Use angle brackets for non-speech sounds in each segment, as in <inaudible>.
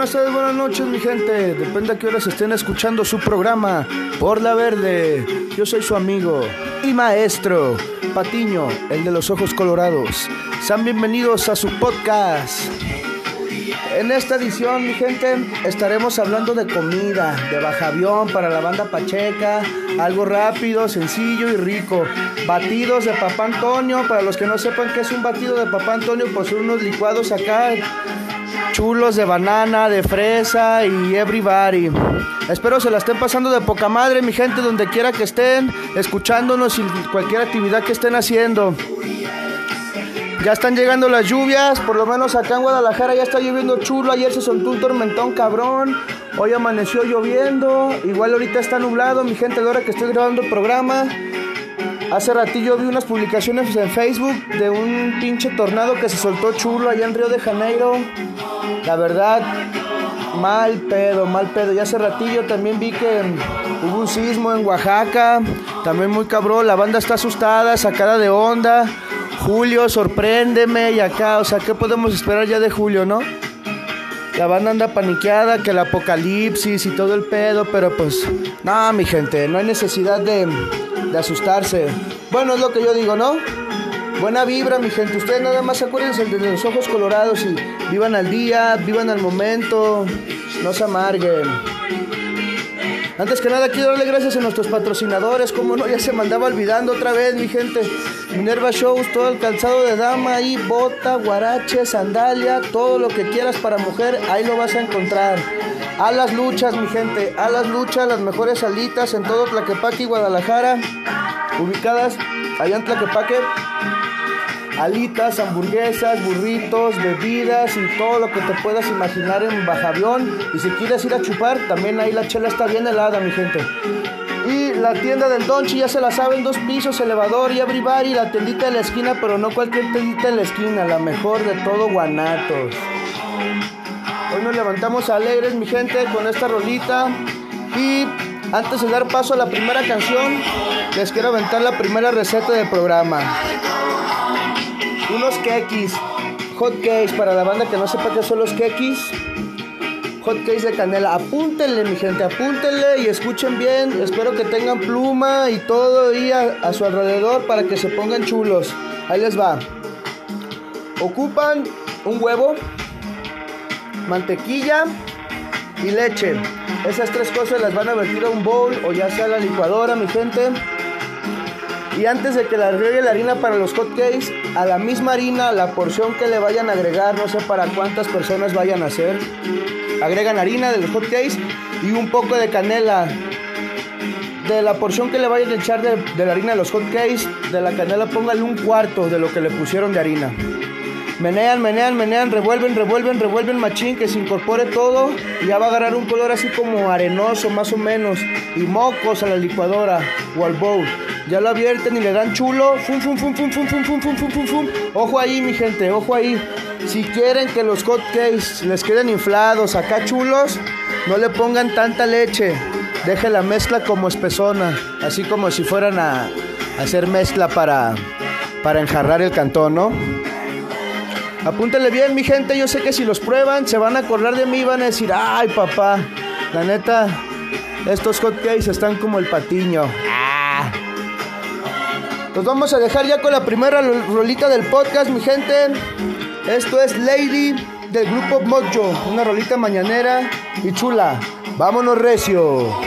buenas tardes, buenas noches, mi gente. Depende a qué horas estén escuchando su programa Por la Verde. Yo soy su amigo y maestro, Patiño, el de los ojos colorados. Sean bienvenidos a su podcast. En esta edición, mi gente, estaremos hablando de comida, de bajavión para la banda Pacheca, algo rápido, sencillo y rico. Batidos de Papá Antonio, para los que no sepan qué es un batido de Papá Antonio, pues son unos licuados acá chulos de banana, de fresa y everybody. Espero se la estén pasando de poca madre, mi gente, donde quiera que estén, escuchándonos y cualquier actividad que estén haciendo. Ya están llegando las lluvias, por lo menos acá en Guadalajara ya está lloviendo chulo. Ayer se soltó un tormentón cabrón. Hoy amaneció lloviendo. Igual ahorita está nublado, mi gente, a la hora que estoy grabando el programa. Hace ratillo vi unas publicaciones en Facebook de un pinche tornado que se soltó chulo allá en Río de Janeiro. La verdad, mal pedo, mal pedo. Ya hace ratillo también vi que hubo un sismo en Oaxaca. También muy cabrón. La banda está asustada, sacada de onda. Julio, sorpréndeme y acá, o sea, ¿qué podemos esperar ya de Julio, no? La banda anda paniqueada, que el apocalipsis y todo el pedo, pero pues, no, mi gente, no hay necesidad de, de asustarse. Bueno, es lo que yo digo, ¿no? Buena vibra, mi gente. Ustedes nada más acuérdense de los ojos colorados y vivan al día, vivan al momento, no se amarguen. Antes que nada quiero darle gracias a nuestros patrocinadores, como no, ya se me andaba olvidando otra vez, mi gente. Minerva Shows, todo el calzado de dama ahí, bota, guarache, sandalia, todo lo que quieras para mujer, ahí lo vas a encontrar. A las luchas, mi gente, a las luchas, las mejores salitas en todo Tlaquepaque y Guadalajara, ubicadas allá en Tlaquepaque alitas, hamburguesas, burritos, bebidas y todo lo que te puedas imaginar en Bajavión. Y si quieres ir a chupar, también ahí la chela está bien helada, mi gente. Y la tienda del Donchi, ya se la saben, dos pisos, elevador y abrivar y la tiendita de la esquina, pero no cualquier tiendita de la esquina, la mejor de todo Guanatos. Hoy nos levantamos alegres, mi gente, con esta rolita. Y antes de dar paso a la primera canción, les quiero aventar la primera receta del programa unos kekis, hot cakes para la banda que no sepa qué son los kekis. Hot cakes de canela, apúntenle mi gente, apúntenle y escuchen bien. Espero que tengan pluma y todo ahí a, su alrededor para que se pongan chulos. Ahí les va. Ocupan un huevo, mantequilla y leche. Esas tres cosas las van a vertir a un bowl o ya sea a la licuadora, mi gente. Y antes de que le agregue la harina para los hot cakes, a la misma harina, la porción que le vayan a agregar, no sé para cuántas personas vayan a hacer, agregan harina de los hot cakes y un poco de canela. De la porción que le vayan a echar de, la harina de los hot cakes, de la canela póngale un cuarto de lo que le pusieron de harina. Menean, menean, menean, revuelven, revuelven, revuelven machín, que se incorpore todo y ya va a agarrar un color así como arenoso más o menos. Y mocos a la licuadora o al bowl. Ya lo abierten y le dan chulo. Fum, fum, fum, fum, fum, fum, fum, fum, fum, fum. Ojo ahí, mi gente, ojo ahí. Si quieren que los hot cakes les queden inflados acá chulos, no le pongan tanta leche. Deje la mezcla como espesona, así como si fueran a hacer mezcla para, para enjarrar el cantón, ¿no? Apúntale bien, mi gente. Yo sé que si los prueban, se van a acordar de mí y van a decir, ay, papá, la neta, estos hotcakes están como el patiño. Los vamos a dejar ya con la primera rolita del podcast, mi gente. Esto es Lady del grupo Mojo, una rolita mañanera y chula. Vámonos, recio.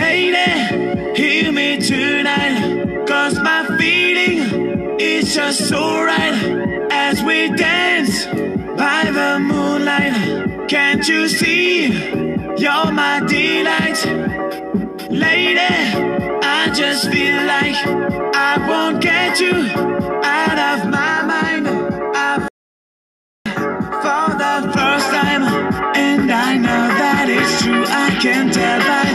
lady, hear me tonight. Cause my feeling is just so right as we dance by the moonlight. Can't you see? You're my delight. Lady, I just feel like I won't get you out of my mind. I for the first time, and I know that it's true. I can tell by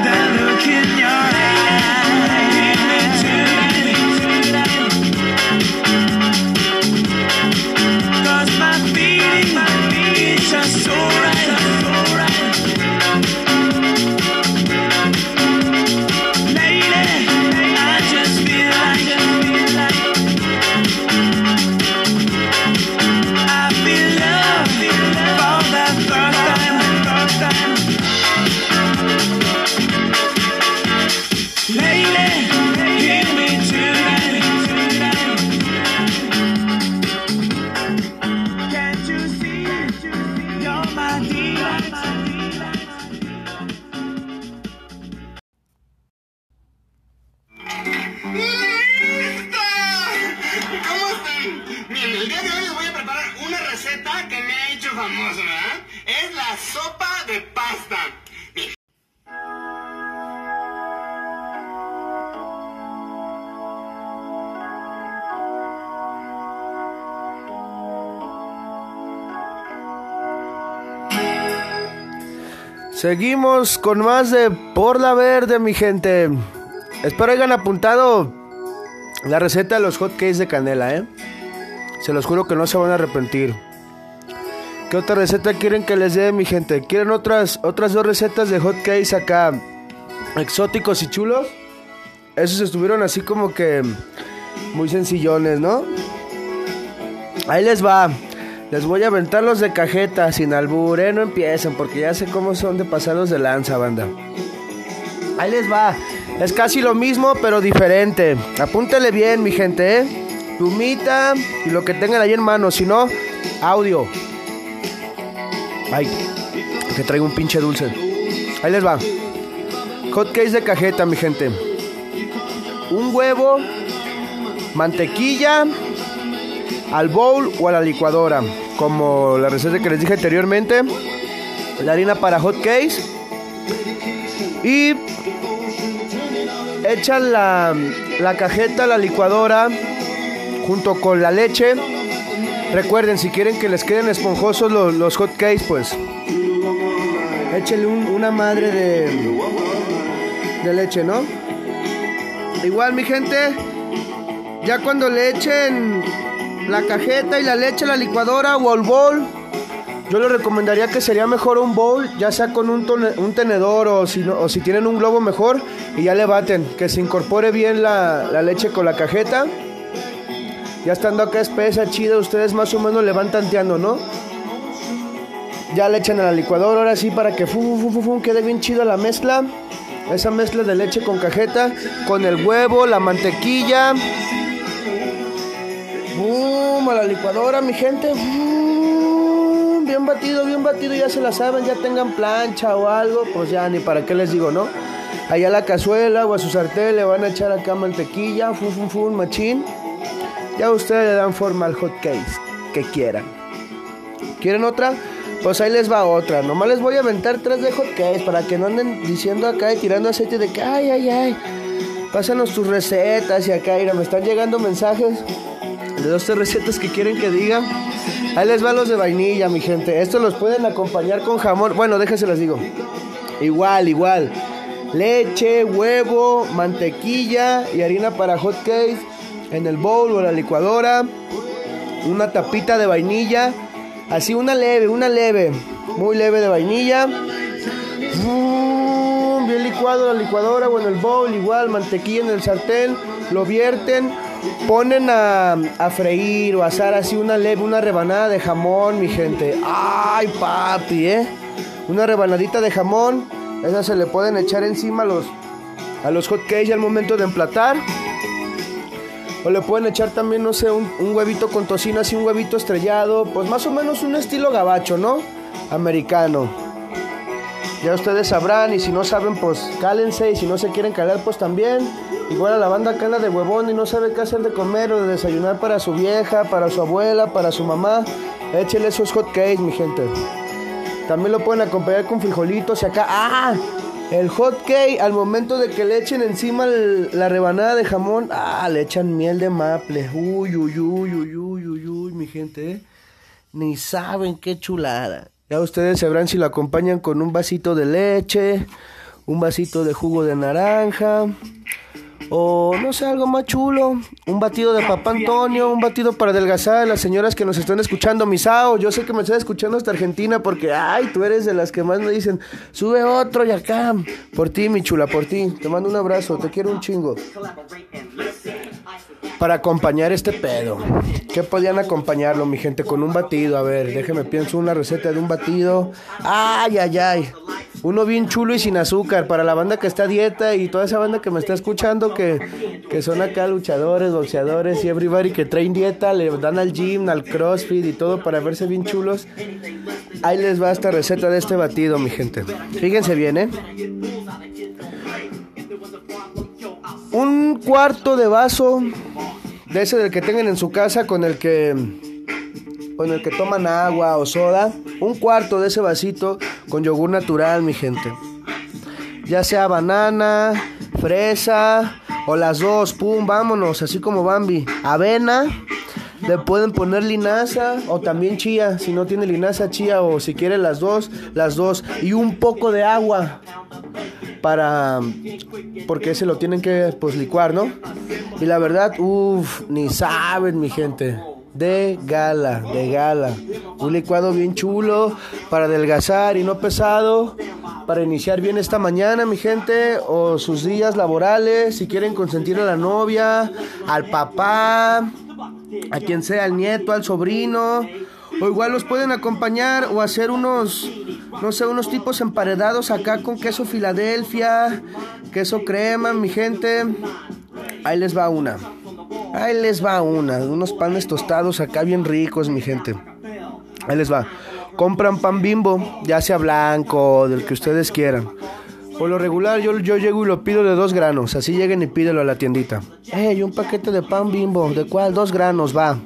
Seguimos con más de Por la Verde, mi gente. Espero hayan apuntado la receta de los hot cakes de canela, ¿eh? Se los juro que no se van a arrepentir. ¿Qué otra receta quieren que les dé, mi gente? ¿Quieren otras, otras dos recetas de hot cakes acá exóticos y chulos? Esos estuvieron así como que muy sencillones, ¿no? Ahí les va. Les voy a aventar los de cajeta sin albur, ¿eh? No empiecen porque ya sé cómo son de pasarlos de lanza, banda. Ahí les va. Es casi lo mismo, pero diferente. Apúntele bien, mi gente, ¿eh? Plumita y lo que tengan ahí en mano. Si no, audio. Ay, que traigo un pinche dulce. Ahí les va. Hot cakes de cajeta, mi gente. Un huevo, mantequilla, al bowl o a la licuadora. Como la receta que les dije anteriormente. La harina para hot cakes. Y echan la, la cajeta a la licuadora junto con la leche. Recuerden, si quieren que les queden esponjosos los, los hot cakes, pues échenle un- una madre de, de leche, ¿no? Igual, mi gente, ya cuando le echen la cajeta y la leche la licuadora o al bowl, yo les recomendaría que sería mejor un bowl, ya sea con un, tenedor o si, no- o si tienen un globo mejor, y ya le baten, que se incorpore bien la, leche con la cajeta. Ya estando acá espesa, chida, ustedes más o menos le van tanteando, ¿no? Ya le echan a la licuadora, ahora sí, para que fu, fu, fu, fu, quede bien chida la mezcla. Esa mezcla de leche con cajeta, con el huevo, la mantequilla. A la licuadora, mi gente. ¡Bum! Bien batido, bien batido, ya se la saben, ya tengan plancha o algo, pues ya ni para qué les digo, ¿no? Allá a la cazuela o a su sartén le van a echar acá mantequilla, fum, fum, fum, machín. Ya ustedes le dan forma al hot cake que quieran. ¿Quieren otra? Pues ahí les va otra. Nomás les voy a aventar tres de hot cakes para que no anden diciendo acá y tirando aceite de que ay, ay, ay. Pásanos tus recetas y acá, mira, me están llegando mensajes de dos tres recetas que quieren que diga. Ahí les va los de vainilla, mi gente. Estos los pueden acompañar con jamón. Bueno, déjense les digo. Igual, igual. Leche, huevo, mantequilla y harina para hot cakes en el bowl o la licuadora. Una tapita de vainilla. Así una leve, una leve. Muy leve de vainilla. Mm, Bien licuado la licuadora o en el bowl, igual, mantequilla en el sartén, lo vierten, ponen a, a freír o asar así una leve, una rebanada de jamón, mi gente. Ay, papi, ¿eh? Una rebanadita de jamón, esa se le pueden echar encima a los, a los hot cakes al momento de emplatar. O le pueden echar también, no sé, un, un huevito con tocino, así un huevito estrellado, pues más o menos un estilo gabacho, ¿no? Americano. Ya ustedes sabrán y si no saben, pues cálense y si no se quieren calar, pues también Igual a la banda anda de huevón y no sabe qué hacer de comer o de desayunar para su vieja, para su abuela, para su mamá. Échele esos hot cakes, mi gente. También lo pueden acompañar con frijolitos y acá. ¡Ah! El hot cake, al momento de que le echen encima la rebanada de jamón, ¡ah! Le echan miel de maple. Uy, uy, uy, uy, uy, uy, uy, mi gente. ¿eh? Ni saben qué chulada. Ya ustedes sabrán si lo acompañan con un vasito de leche, un vasito de jugo de naranja, o no sé, algo más chulo. Un batido de Papá Antonio, un batido para adelgazar a las señoras que nos están escuchando. Misao, yo sé que me estás escuchando hasta Argentina porque, ay, tú eres de las que más me dicen, sube otro y acá. Por ti, mi chula, por ti. Te mando un abrazo, te quiero un chingo. Para acompañar este pedo. ¿Qué podían acompañarlo, mi gente? Con un batido. A ver, déjeme pienso una receta de un batido. Ay, ay, ay. Uno bien chulo y sin azúcar. Para la banda que está a dieta y toda esa banda que me está escuchando, que, que son acá luchadores, boxeadores y everybody que traen dieta, le dan al gym, al crossfit y todo para verse bien chulos. Ahí les va esta receta de este batido, mi gente. Fíjense bien, ¿eh? Un cuarto de vaso de ese del que tengan en su casa con el que con el que toman agua o soda, un cuarto de ese vasito con yogur natural, mi gente. Ya sea banana, fresa o las dos, pum, vámonos, así como Bambi. Avena, le pueden poner linaza o también chía, si no tiene linaza, chía o si quiere las dos, las dos y un poco de agua para porque ese lo tienen que pues licuar, ¿no? Y la verdad, uff, ni saben mi gente. De gala, de gala. Un licuado bien chulo para adelgazar y no pesado. Para iniciar bien esta mañana, mi gente. O sus días laborales. Si quieren consentir a la novia, al papá, a quien sea, al nieto, al sobrino. O igual los pueden acompañar o hacer unos, no sé, unos tipos emparedados acá con queso Filadelfia, queso crema, mi gente. Ahí les va una. Ahí les va una. Unos panes tostados acá bien ricos, mi gente. Ahí les va. Compran pan bimbo, ya sea blanco, del que ustedes quieran. Por lo regular yo, yo llego y lo pido de dos granos. Así lleguen y pídelo a la tiendita. Ey, un paquete de pan bimbo. ¿De cuál? Dos granos, va.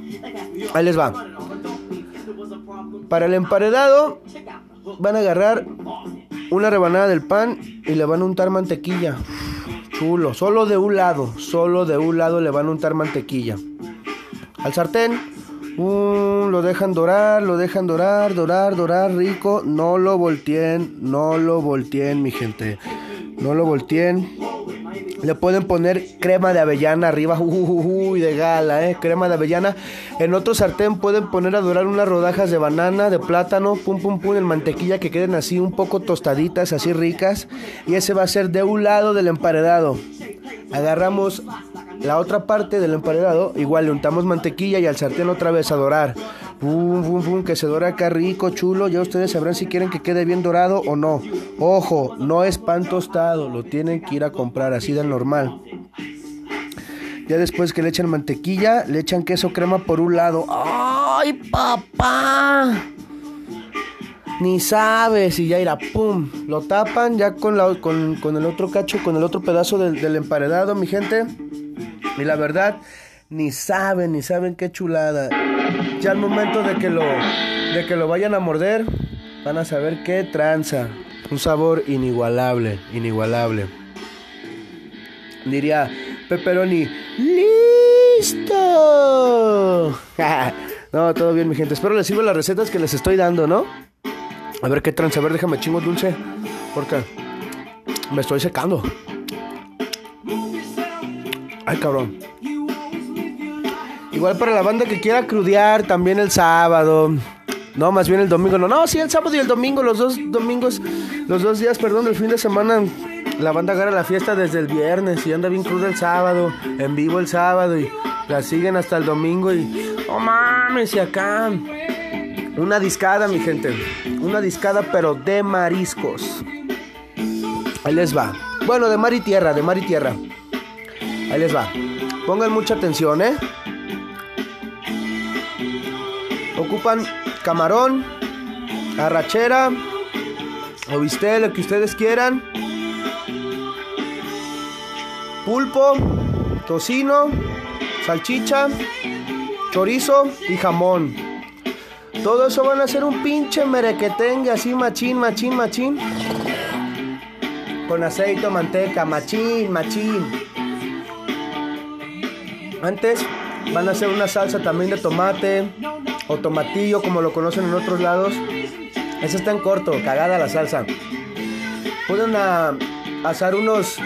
Ahí les va. Para el emparedado van a agarrar una rebanada del pan y le van a untar mantequilla. Chulo, solo de un lado, solo de un lado le van a untar mantequilla. Al sartén, mm, lo dejan dorar, lo dejan dorar, dorar, dorar, rico. No lo volteen, no lo volteen, mi gente. No lo volteen. Le pueden poner crema de avellana arriba, <laughs> uy, de gala, eh, crema de avellana. En otro sartén pueden poner a dorar unas rodajas de banana, de plátano, pum, pum, pum, en mantequilla que queden así un poco tostaditas, así ricas. Y ese va a ser de un lado del emparedado. Agarramos la otra parte del emparedado, igual le untamos mantequilla y al sartén otra vez a dorar. Pum, pum, pum, que se dora acá rico, chulo. Ya ustedes sabrán si quieren que quede bien dorado o no. Ojo, no es pan tostado, lo tienen que ir a comprar así de normal. Ya después que le echan mantequilla, le echan queso crema por un lado. ¡Ay, papá! Ni sabes y ya irá, pum, lo tapan ya con, la, con, con el otro cacho, con el otro pedazo del, del emparedado, mi gente. Y la verdad, ni saben, ni saben qué chulada. Ya al momento de que lo, de que lo vayan a morder, van a saber qué tranza. Un sabor inigualable, inigualable. Diría Pepperoni, ¡listo! <laughs> no, todo bien, mi gente. Espero les sirvan las recetas que les estoy dando, ¿no? A ver qué tranza. A ver, déjame chingo dulce. Porque me estoy secando. Ay, cabrón. Igual para la banda que quiera crudear también el sábado. No, más bien el domingo. No, no, sí, el sábado y el domingo, los dos domingos, los dos días, perdón, del fin de semana. La banda agarra la fiesta desde el viernes y anda bien cruda el sábado, en vivo el sábado y la siguen hasta el domingo y... ¡Oh, mames! Y acá... Una discada, mi gente. Una discada, pero de mariscos. Ahí les va. Bueno, de mar y tierra, de mar y tierra. Ahí les va. Pongan mucha atención, ¿eh? Camarón, arrachera, o lo que ustedes quieran. pulpo, tocino, salchicha, chorizo y jamón. Todo eso van a ser un pinche merequetengue así machín, machín, machín. Con aceite o manteca, machín, machín. Antes van a hacer una salsa también de tomate o tomatillo como lo conocen en otros lados. Esa está en corto, cagada la salsa. Pueden a, asar unos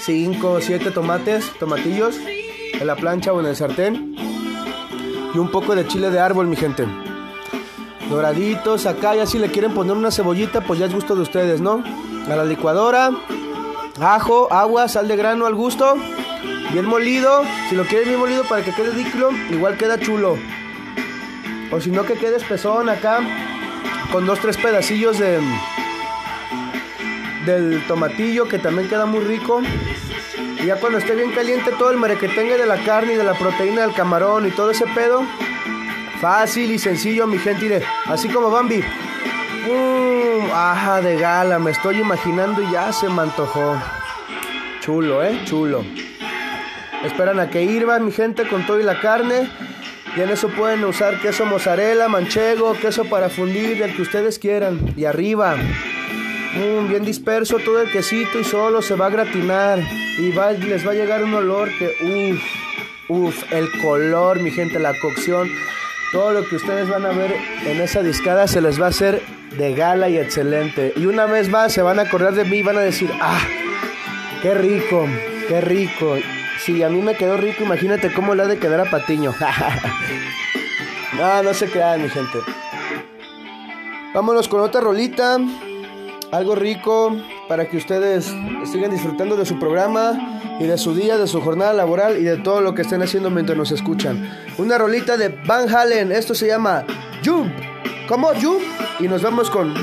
5 o 7 tomates, tomatillos en la plancha o en el sartén. Y un poco de chile de árbol, mi gente. Doraditos acá, ya si le quieren poner una cebollita, pues ya es gusto de ustedes, ¿no? A la licuadora, ajo, agua, sal de grano al gusto. Bien molido, si lo quieren bien molido para que quede líquido, igual queda chulo. O si no que quede espesón acá, con dos, tres pedacillos de del tomatillo que también queda muy rico. Y ya cuando esté bien caliente todo el merequetengue de la carne y de la proteína del camarón y todo ese pedo. Fácil y sencillo, mi gente. Así como Bambi. Mmm, ajá, de gala. Me estoy imaginando y ya se me antojó. Chulo, ¿eh? Chulo. Esperan a que hirva, mi gente, con todo y la carne. Y en eso pueden usar queso mozzarella, manchego, queso para fundir, el que ustedes quieran. Y arriba, Mm, bien disperso todo el quesito y solo se va a gratinar. Y va, les va a llegar un olor que, uff, uff, el color, mi gente, la cocción. Todo lo que ustedes van a ver en esa discada se les va a hacer de gala y excelente. Y una vez más se van a acordar de mí y van a decir, ah, qué rico, qué rico. Si a mí me quedó rico, imagínate cómo le ha de quedar a Patiño. no, <laughs> no se crean, mi gente. Vámonos con otra rolita algo rico para que ustedes sigan disfrutando de su programa y de su día, de su jornada laboral y de todo lo que estén haciendo mientras nos escuchan. Una rolita de Van Halen, esto se llama Jump. ¿Cómo? Jump. Y nos vamos con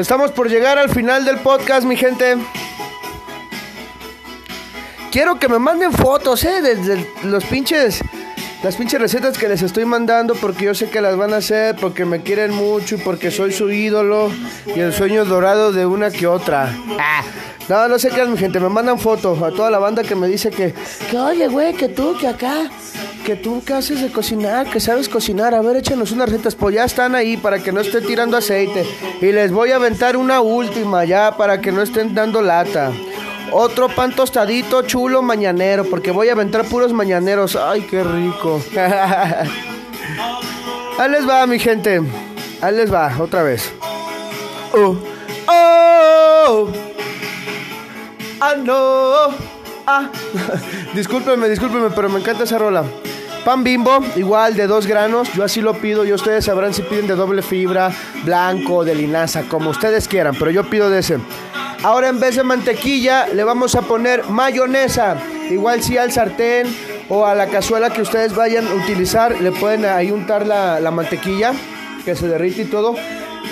Estamos por llegar al final del podcast, mi gente. Quiero que me manden fotos, ¿eh? De, los pinches. Las pinches recetas que les estoy mandando porque yo sé que las van a hacer, porque me quieren mucho y porque soy su ídolo y el sueño dorado de una que otra. Ah, no, no sé qué mi gente, me mandan fotos a toda la banda que me dice que, que oye, güey, que tú, que acá, que tú que haces de cocinar, que sabes cocinar, a ver, échanos unas recetas, pues ya están ahí para que no esté tirando aceite. Y les voy a aventar una última ya para que no estén dando lata. Otro pan tostadito chulo mañanero, porque voy a aventar puros mañaneros. Ay, qué rico. <laughs> Ahí les va, mi gente. Ahí les va, otra vez. Oh, oh, ah, no. Ah. <laughs> discúlpenme, discúlpenme, pero me encanta esa rola. Pan bimbo, igual de dos granos, yo así lo pido y ustedes sabrán si piden de doble fibra, blanco, de linaza, como ustedes quieran, pero yo pido de ese. Ahora en vez de mantequilla le vamos a poner mayonesa. Igual si al sartén o a la cazuela que ustedes vayan a utilizar le pueden ahí untar la, la mantequilla que se derrite y todo.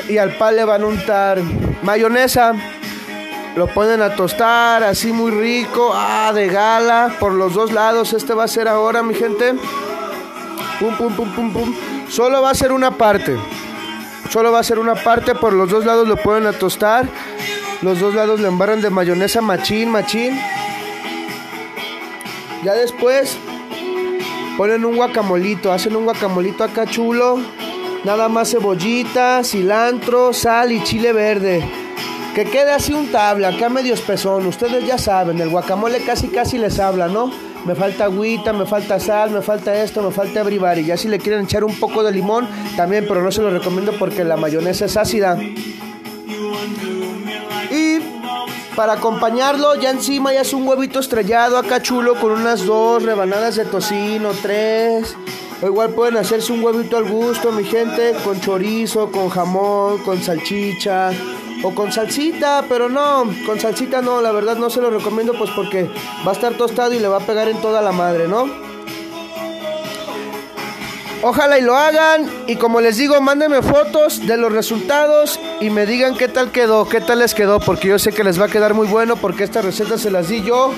Y al pan le van a untar mayonesa. Lo ponen a tostar así muy rico. Ah, de gala por los dos lados. Este va a ser ahora, mi gente. Pum, pum, pum, pum, pum. Solo va a ser una parte. Solo va a ser una parte. Por los dos lados lo pueden a tostar. Los dos lados le embarran de mayonesa machín, machín. Ya después ponen un guacamolito, hacen un guacamolito acá chulo. Nada más cebollita, cilantro, sal y chile verde. Que quede así un tabla, acá medio espesón. Ustedes ya saben, el guacamole casi casi les habla, ¿no? Me falta agüita, me falta sal, me falta esto, me falta y Ya si le quieren echar un poco de limón, también, pero no se lo recomiendo porque la mayonesa es ácida. Y para acompañarlo, ya encima ya es un huevito estrellado acá chulo con unas dos rebanadas de tocino, tres. O igual pueden hacerse un huevito al gusto, mi gente, con chorizo, con jamón, con salchicha o con salsita, pero no, con salsita no, la verdad no se lo recomiendo pues porque va a estar tostado y le va a pegar en toda la madre, ¿no? Ojalá y lo hagan y como les digo, mándenme fotos de los resultados y me digan qué tal quedó, qué tal les quedó, porque yo sé que les va a quedar muy bueno porque esta receta se las di yo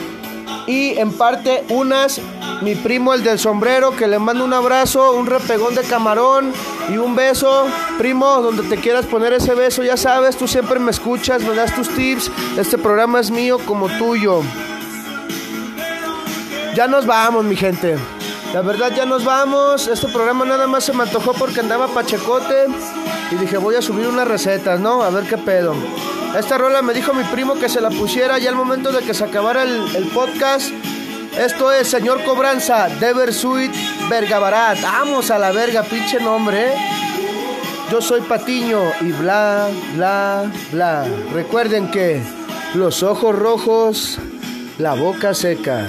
y en parte unas mi primo el del sombrero que le mando un abrazo, un repegón de camarón y un beso, primo, donde te quieras poner ese beso, ya sabes, tú siempre me escuchas, me das tus tips, este programa es mío como tuyo. Ya nos vamos, mi gente. La verdad ya nos vamos. Este programa nada más se me antojó porque andaba pachecote. Y dije, voy a subir unas recetas, ¿no? A ver qué pedo. Esta rola me dijo mi primo que se la pusiera ya al momento de que se acabara el, podcast. Esto es Señor Cobranza, Deversuit Vergabarat. Vamos a la verga, pinche nombre. Yo soy Patiño y bla, bla, bla. Recuerden que los ojos rojos, la boca seca.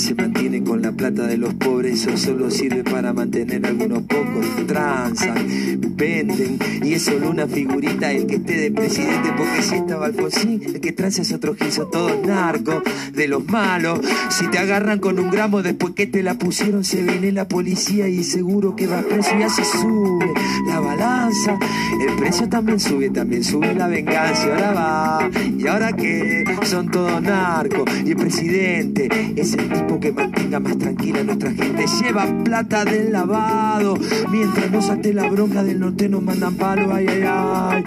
Se mantiene con la plata de los pobres, eso solo sirve para mantener algunos pocos. Transan, y es solo una figurita el que esté de presidente, porque si estaba Alfonsín, el que transa es otro giso, todos narcos, de los malos. Si te agarran con un gramo después que te la pusieron, se viene la policía y seguro que va preso, ya se sube la balanza. El precio también sube, también sube la venganza, y ahora va. ¿Y ahora qué? Son todos narcos, y el presidente es el tipo que mantenga más tranquila a nuestra gente. Lleva plata del lavado. Mientras nos ate la bronca del norte nos mandan palo. Ay, ay, ay.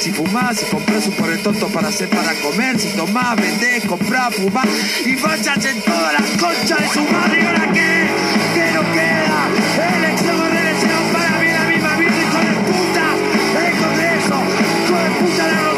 si fumás, si comprás un porre tonto para hacer para comer, si tomás, vendés, comprás, fumás y fachas en todas las conchas de su madre. ¿Y ahora qué? ¿Qué nos queda? Elección o reelección para mí la misma vida, hijo de puta. Lejos de eso, hijo de puta la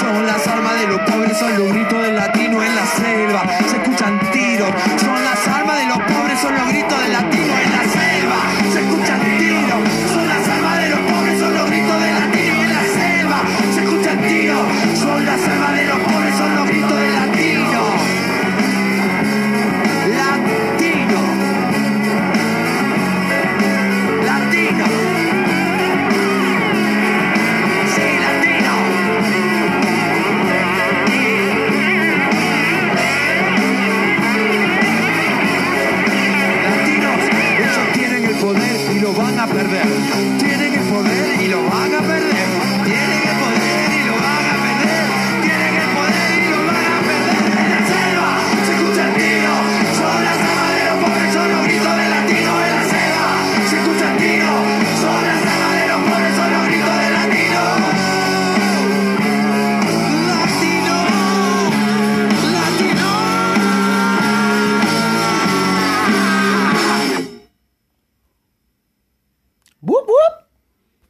Somos las almas de los pobres, son los gritos del latino en la selva.